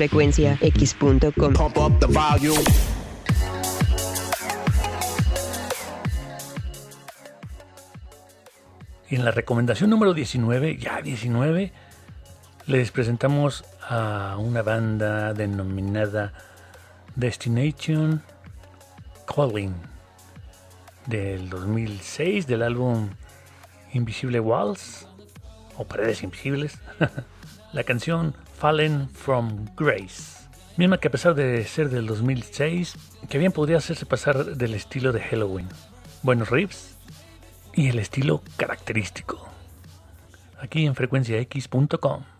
frecuenciax.com. Y en la recomendación número 19, ya 19, les presentamos a una banda denominada Destination Calling del 2006 del álbum Invisible Walls o Paredes Invisibles. la canción Fallen from Grace. Misma que a pesar de ser del 2006, que bien podría hacerse pasar del estilo de Halloween. Buenos riffs y el estilo característico. Aquí en frecuenciax.com.